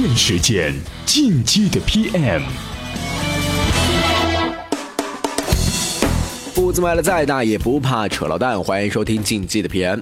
电时间，进击的 PM。步子迈的再大也不怕扯了蛋，欢迎收听进击的 PM。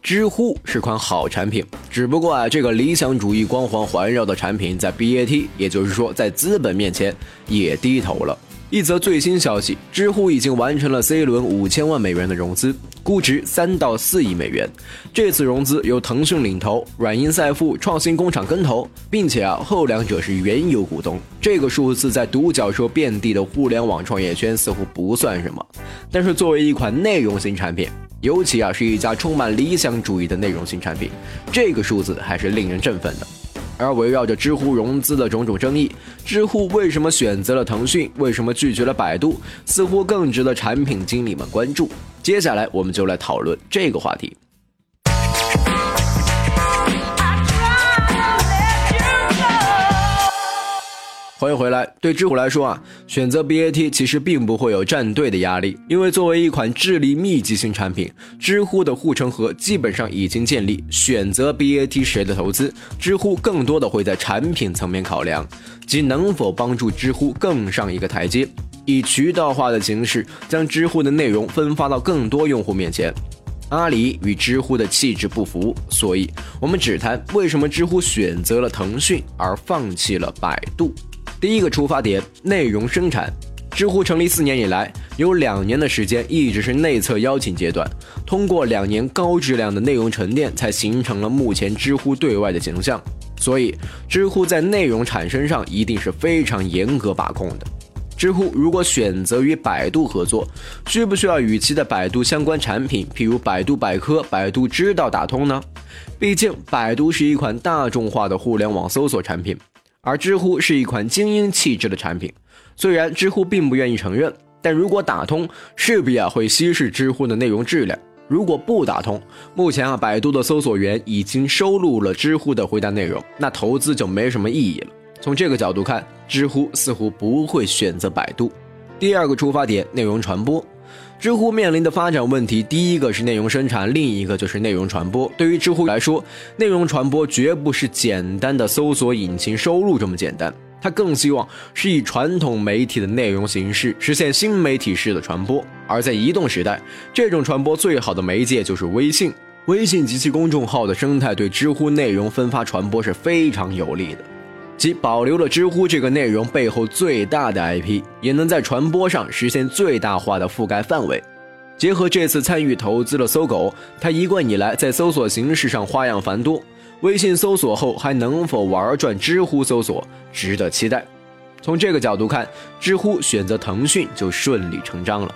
知乎是款好产品，只不过啊，这个理想主义光环环绕的产品，在 BAT，也就是说在资本面前也低头了。一则最新消息，知乎已经完成了 C 轮五千万美元的融资，估值三到四亿美元。这次融资由腾讯领投，软银赛富、创新工厂跟投，并且啊，后两者是原有股东。这个数字在独角兽遍地的互联网创业圈似乎不算什么，但是作为一款内容型产品。尤其啊，是一家充满理想主义的内容型产品，这个数字还是令人振奋的。而围绕着知乎融资的种种争议，知乎为什么选择了腾讯，为什么拒绝了百度，似乎更值得产品经理们关注。接下来，我们就来讨论这个话题。欢迎回来。对知乎来说啊，选择 BAT 其实并不会有站队的压力，因为作为一款智力密集型产品，知乎的护城河基本上已经建立。选择 BAT 谁的投资，知乎更多的会在产品层面考量，即能否帮助知乎更上一个台阶，以渠道化的形式将知乎的内容分发到更多用户面前。阿里与知乎的气质不符，所以我们只谈为什么知乎选择了腾讯而放弃了百度。第一个出发点，内容生产。知乎成立四年以来，有两年的时间一直是内测邀请阶段。通过两年高质量的内容沉淀，才形成了目前知乎对外的形象。所以，知乎在内容产生上一定是非常严格把控的。知乎如果选择与百度合作，需不需要与其的百度相关产品，譬如百度百科、百度知道打通呢？毕竟，百度是一款大众化的互联网搜索产品。而知乎是一款精英气质的产品，虽然知乎并不愿意承认，但如果打通，势必啊会稀释知乎的内容质量。如果不打通，目前啊百度的搜索源已经收录了知乎的回答内容，那投资就没什么意义了。从这个角度看，知乎似乎不会选择百度。第二个出发点，内容传播。知乎面临的发展问题，第一个是内容生产，另一个就是内容传播。对于知乎来说，内容传播绝不是简单的搜索引擎收入这么简单，它更希望是以传统媒体的内容形式实现新媒体式的传播。而在移动时代，这种传播最好的媒介就是微信。微信及其公众号的生态对知乎内容分发传播是非常有利的。即保留了知乎这个内容背后最大的 IP，也能在传播上实现最大化的覆盖范围。结合这次参与投资的搜狗，它一贯以来在搜索形式上花样繁多。微信搜索后还能否玩转知乎搜索，值得期待。从这个角度看，知乎选择腾讯就顺理成章了。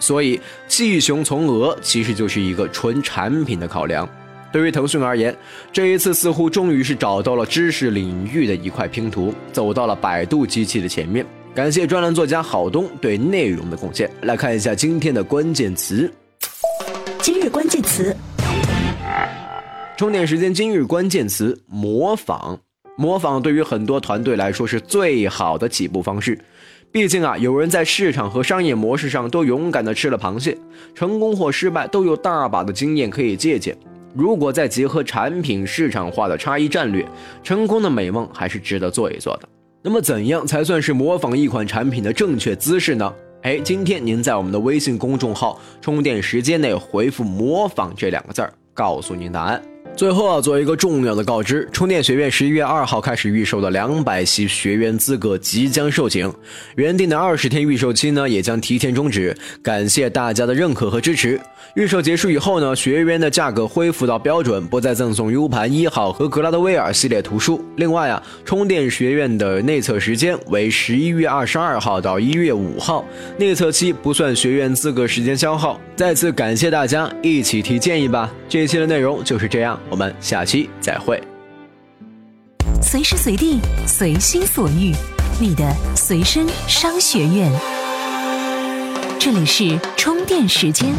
所以弃雄从鹅其实就是一个纯产品的考量。对于腾讯而言，这一次似乎终于是找到了知识领域的一块拼图，走到了百度机器的前面。感谢专栏作家郝东对内容的贡献。来看一下今天的关键词。今日关键词：充电时间。今日关键词：模仿。模仿对于很多团队来说是最好的起步方式。毕竟啊，有人在市场和商业模式上都勇敢的吃了螃蟹，成功或失败都有大把的经验可以借鉴。如果再结合产品市场化的差异战略，成功的美梦还是值得做一做的。那么，怎样才算是模仿一款产品的正确姿势呢？哎，今天您在我们的微信公众号“充电时间”内回复“模仿”这两个字儿，告诉您答案。最后啊，做一个重要的告知：充电学院十一月二号开始预售的两百席学员资格即将售罄，原定的二十天预售期呢，也将提前终止。感谢大家的认可和支持。预售结束以后呢，学员的价格恢复到标准，不再赠送 U 盘一号和格拉德威尔系列图书。另外啊，充电学院的内测时间为十一月二十二号到一月五号，内测期不算学员资格时间消耗。再次感谢大家，一起提建议吧。这一期的内容就是这样，我们下期再会。随时随地，随心所欲，你的随身商学院。这里是充电时间。